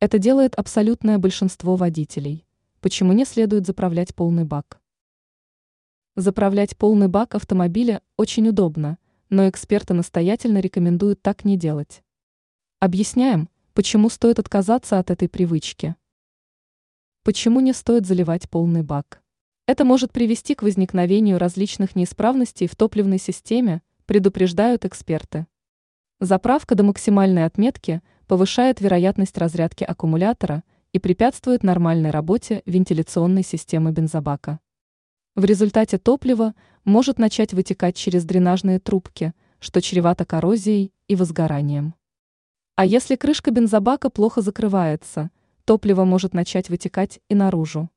Это делает абсолютное большинство водителей. Почему не следует заправлять полный бак? Заправлять полный бак автомобиля очень удобно, но эксперты настоятельно рекомендуют так не делать. Объясняем, почему стоит отказаться от этой привычки. Почему не стоит заливать полный бак? Это может привести к возникновению различных неисправностей в топливной системе, предупреждают эксперты. Заправка до максимальной отметки повышает вероятность разрядки аккумулятора и препятствует нормальной работе вентиляционной системы бензобака. В результате топливо может начать вытекать через дренажные трубки, что чревато коррозией и возгоранием. А если крышка бензобака плохо закрывается, топливо может начать вытекать и наружу.